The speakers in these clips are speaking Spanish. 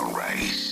race.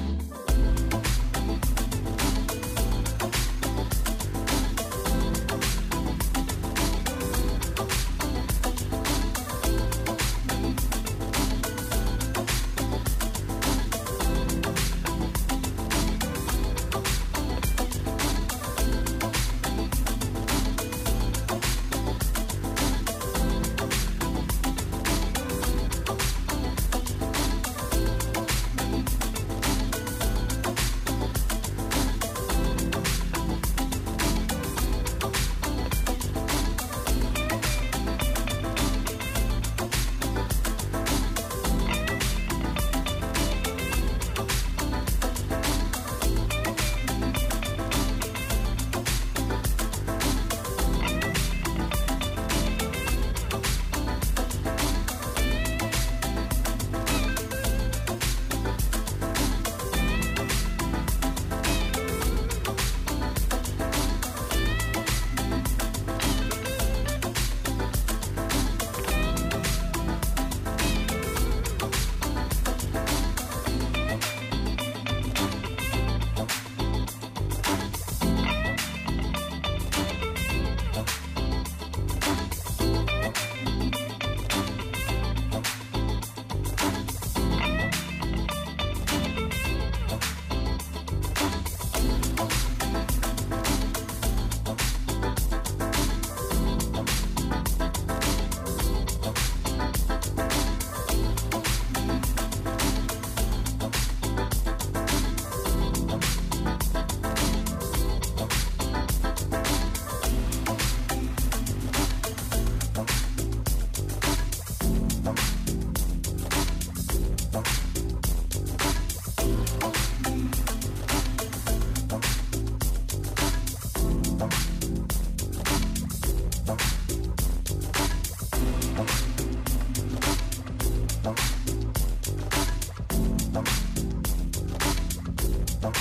Thank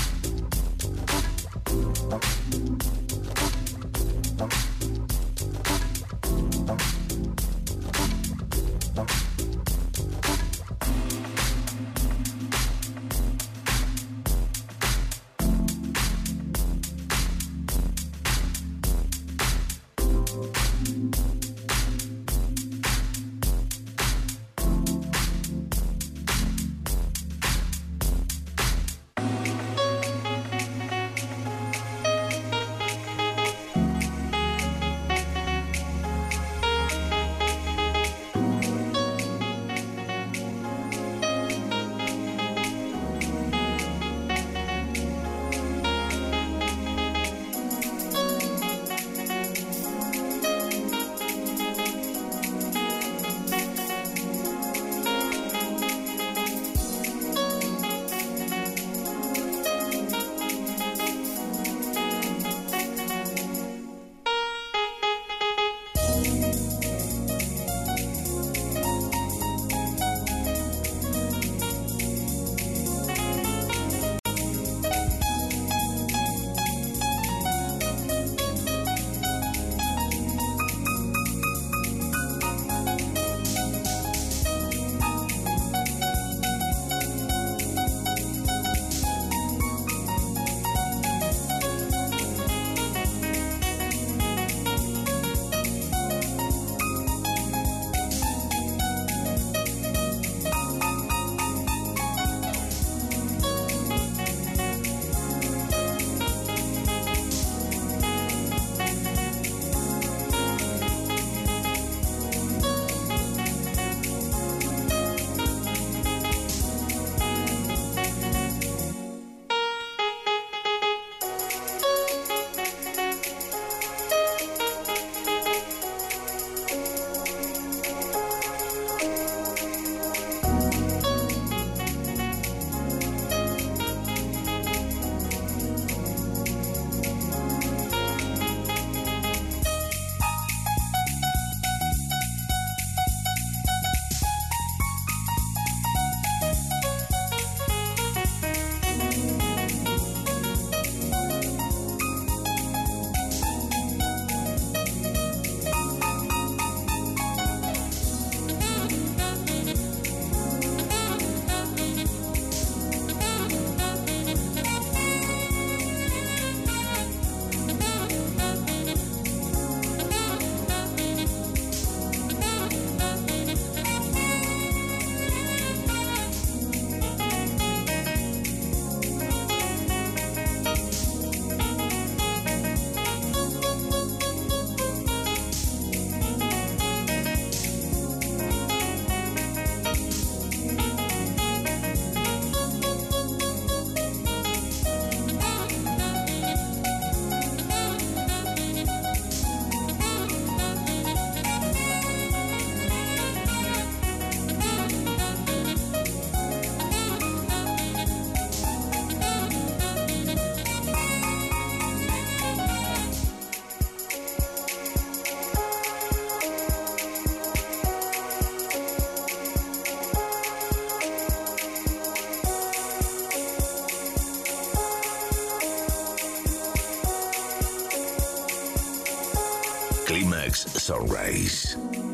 Climax Sunrise.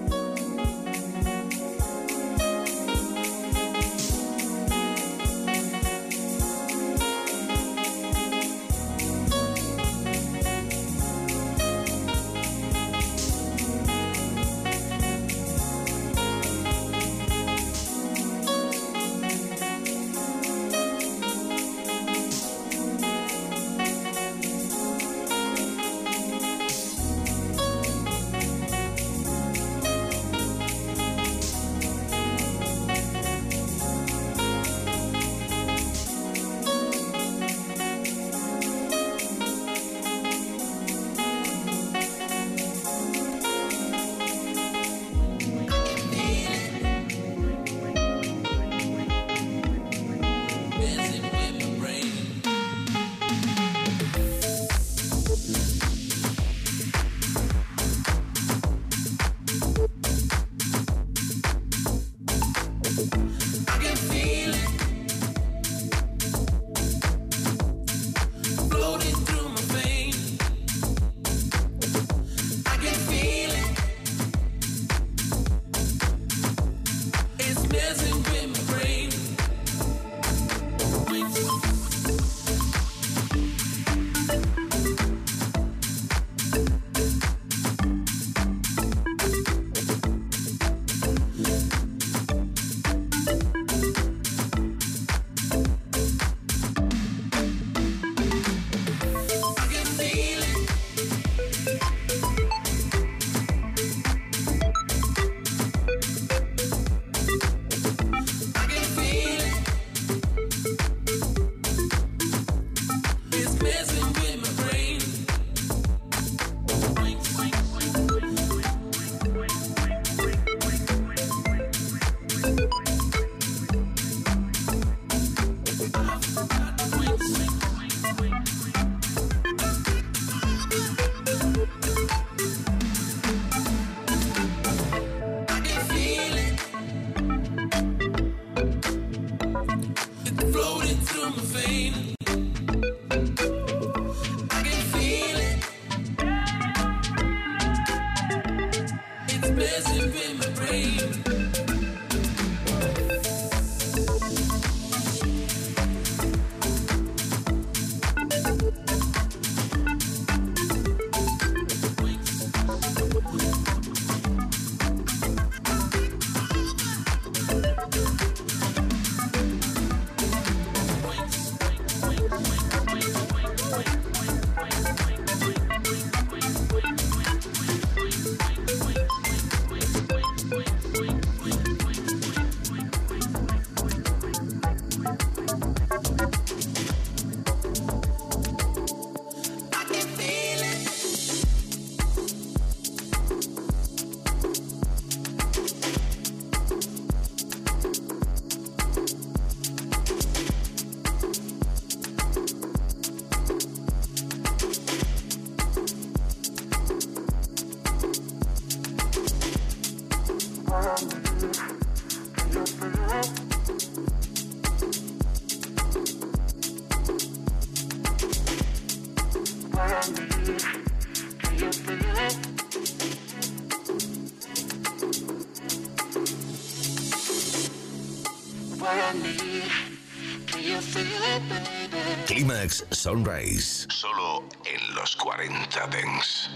Climax Sunrise. Solo en los 40 Dents.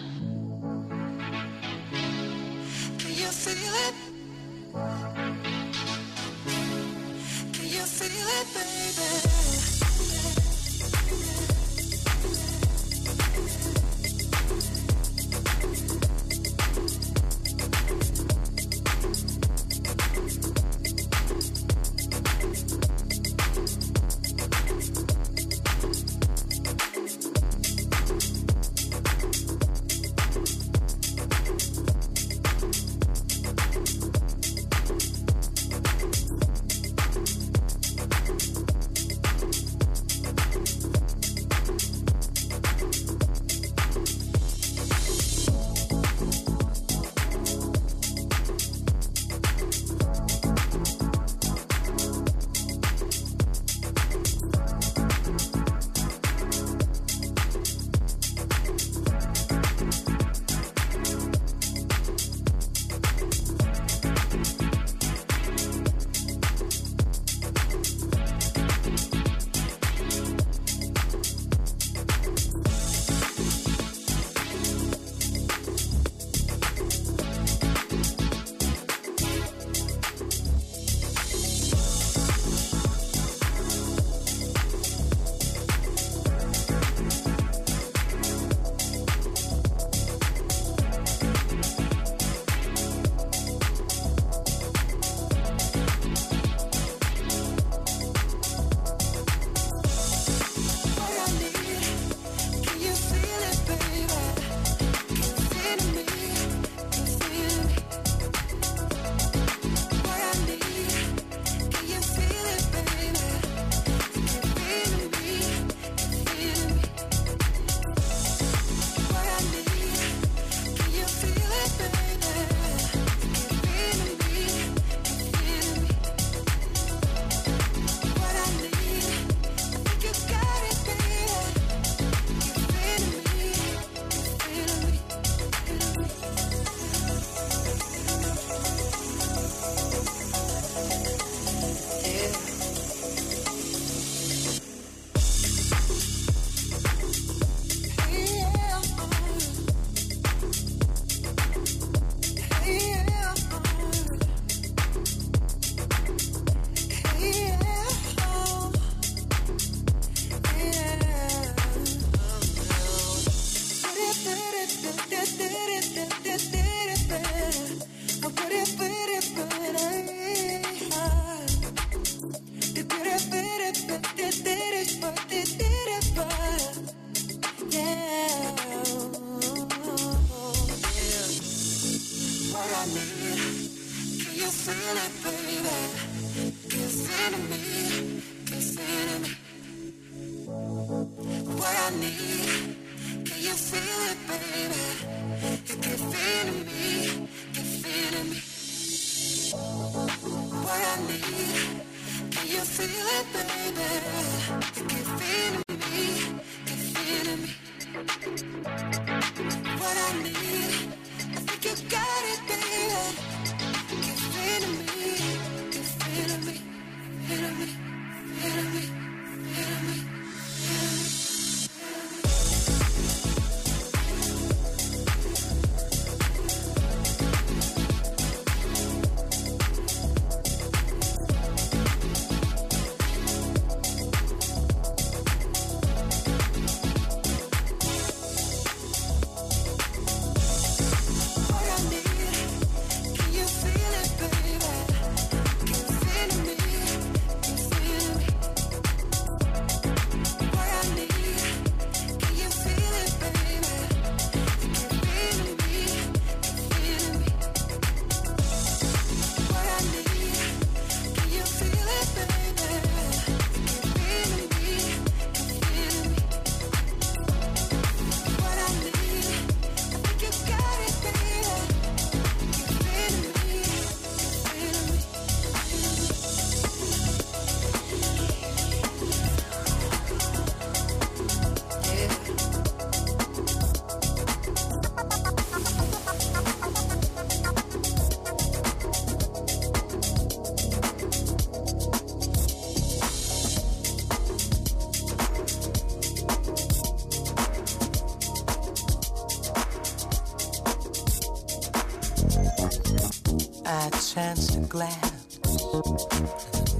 Can you feel it? Can you feel it, baby?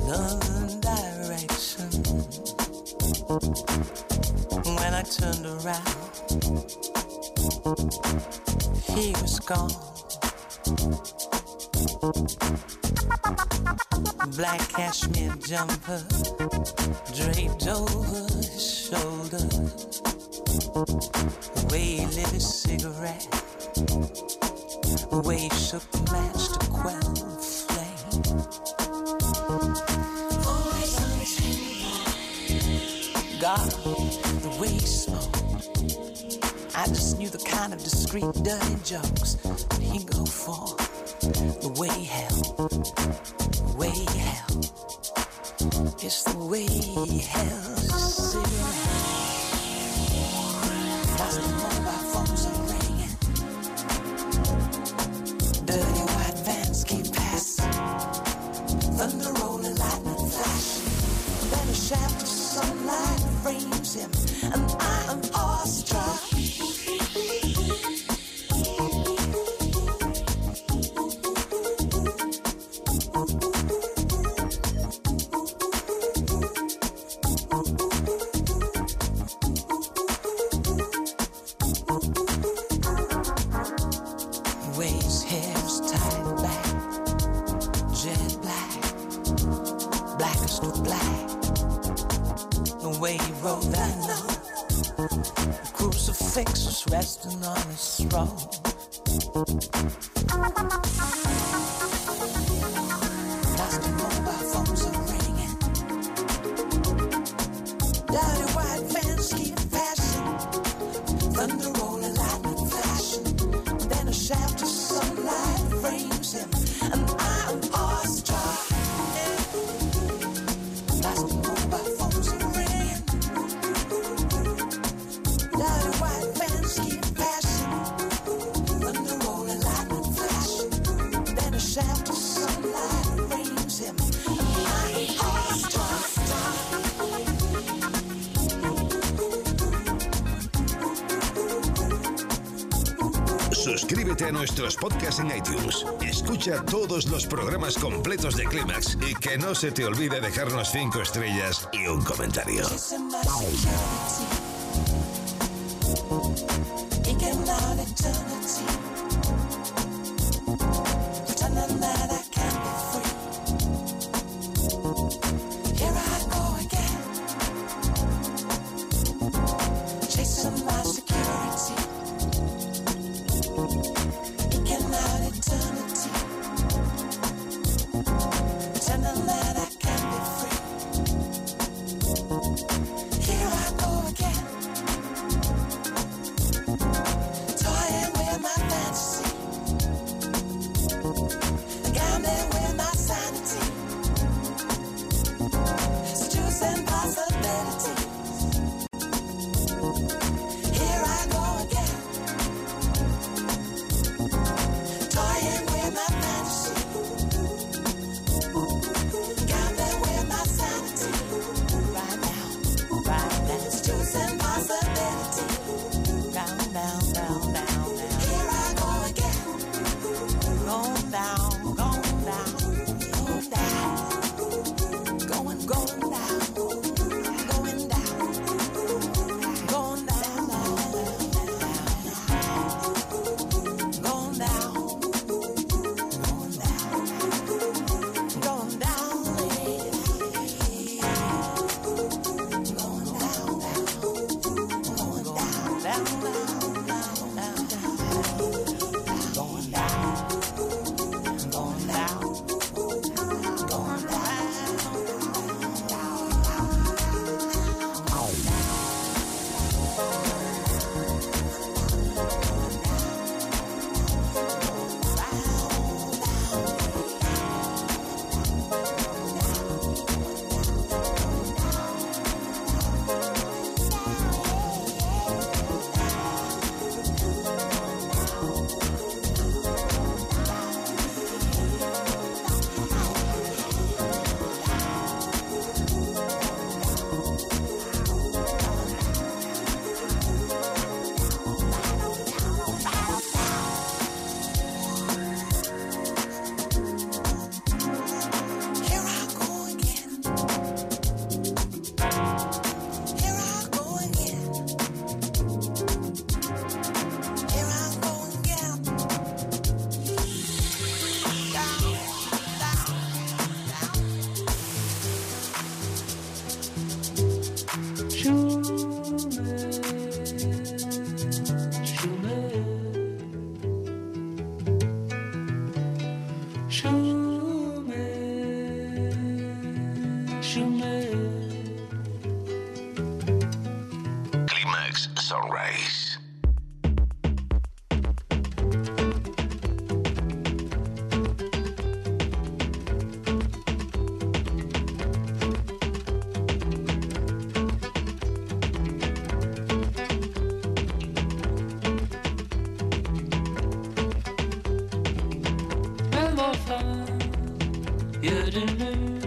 Another direction. When I turned around, he was gone. Black cashmere jumper draped over his shoulders. The way he lit his cigarette, the way he shook the match to quell. The way he I just knew the kind of discreet, dirty jokes that he go for. The way he held, the way he held, it's the way he held Suscríbete a nuestros podcasts en iTunes. Escucha todos los programas completos de Clímax y que no se te olvide dejarnos 5 estrellas y un comentario. parfum yürünür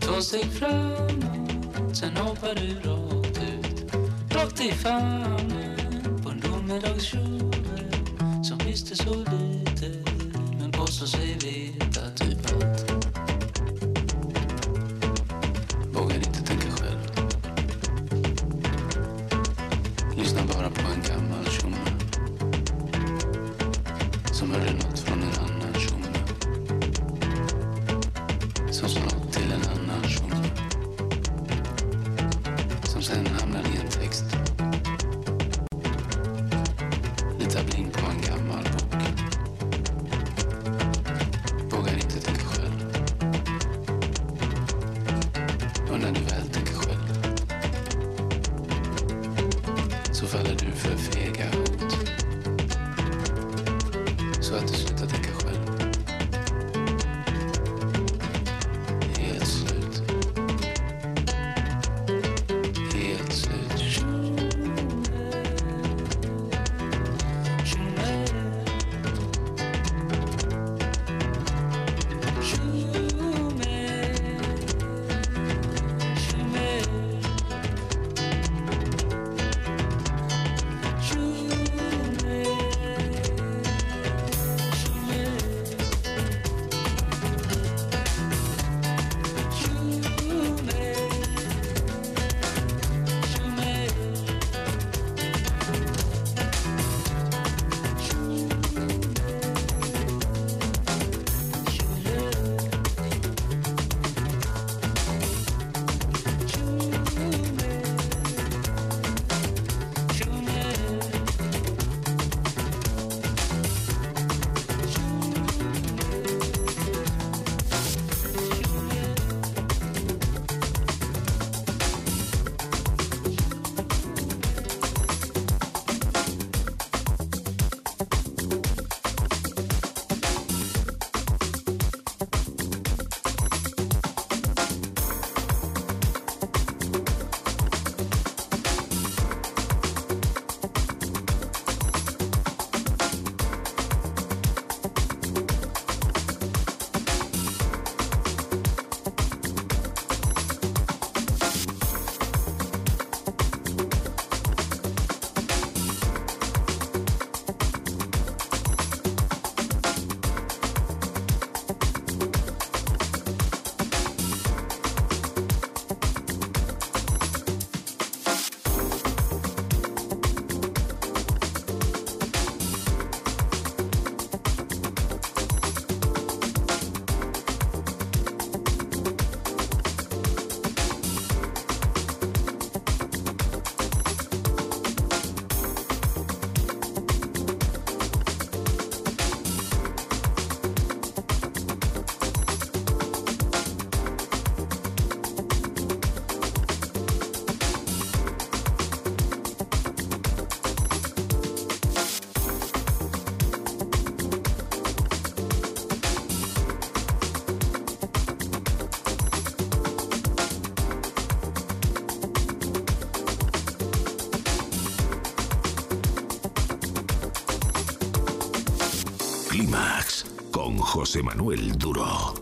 Två steg framåt, sen hoppar du rakt ut. Rakt i famnen på en domedagskjole som visste så lite men påstår sig veta typ allt. José Manuel Duro.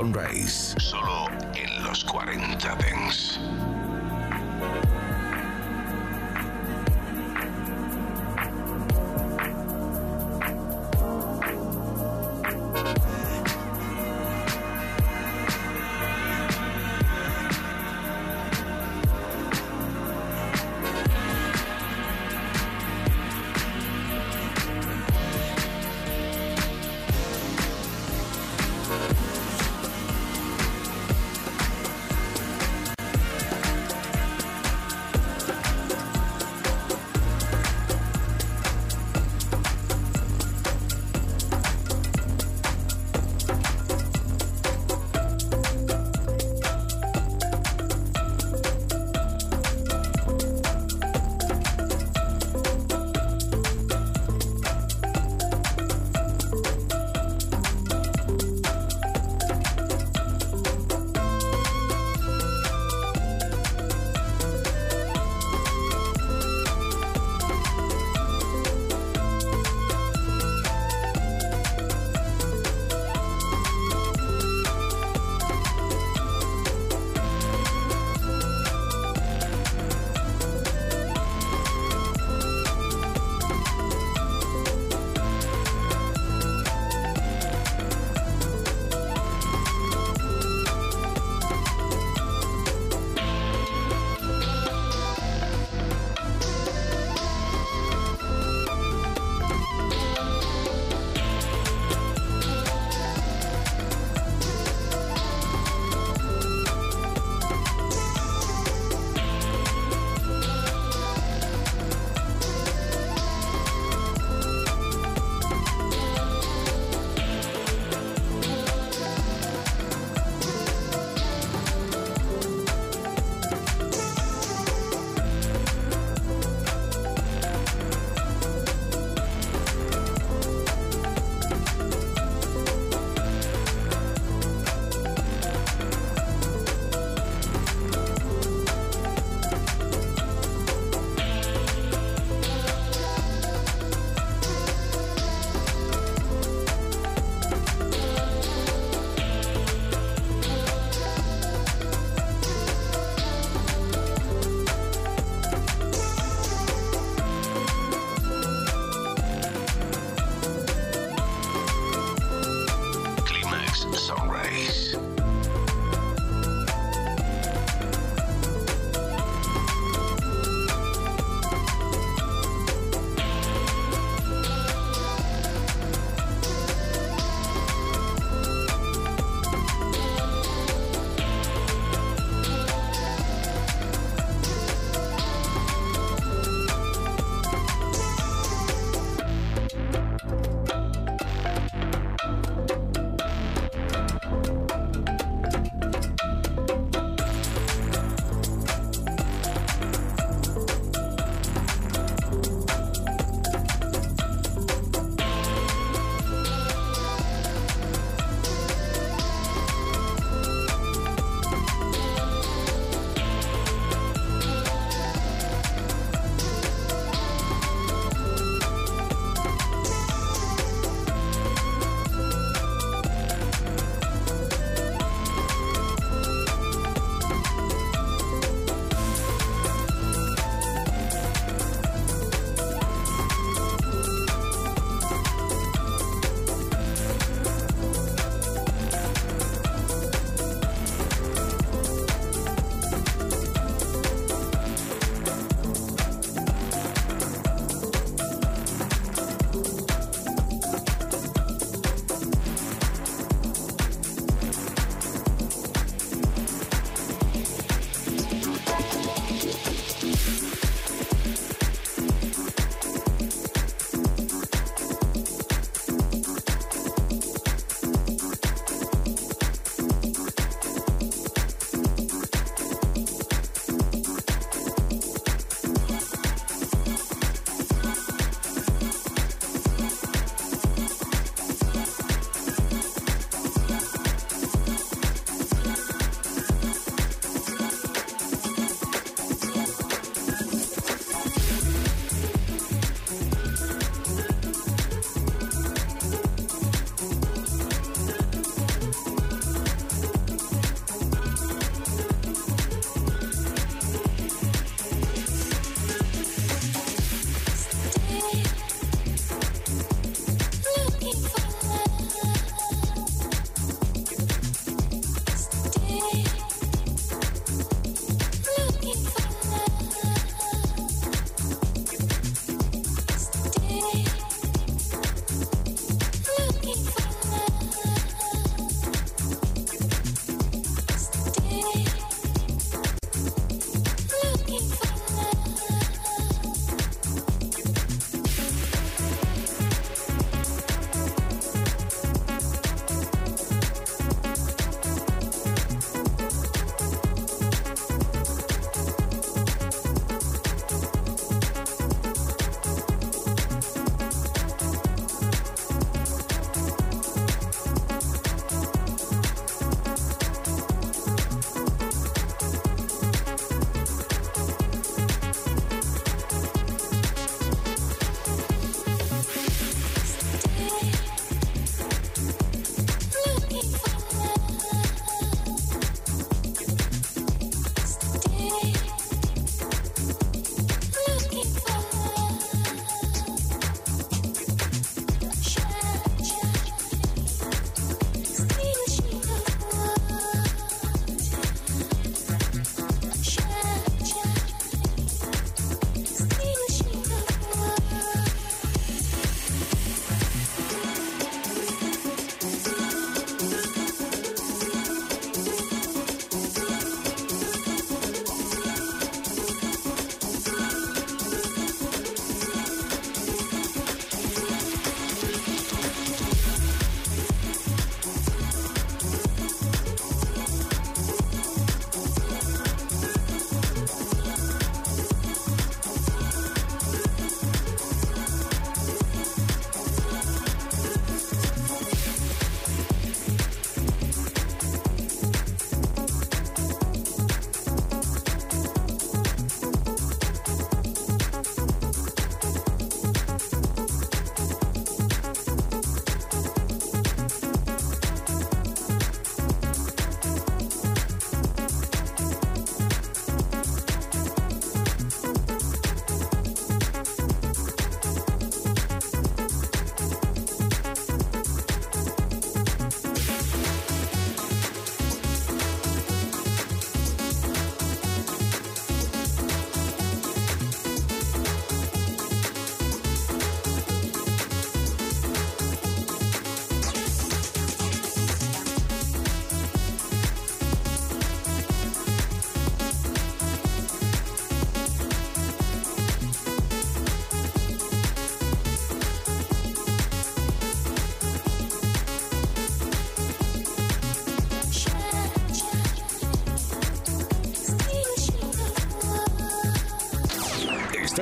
Sunrise. race.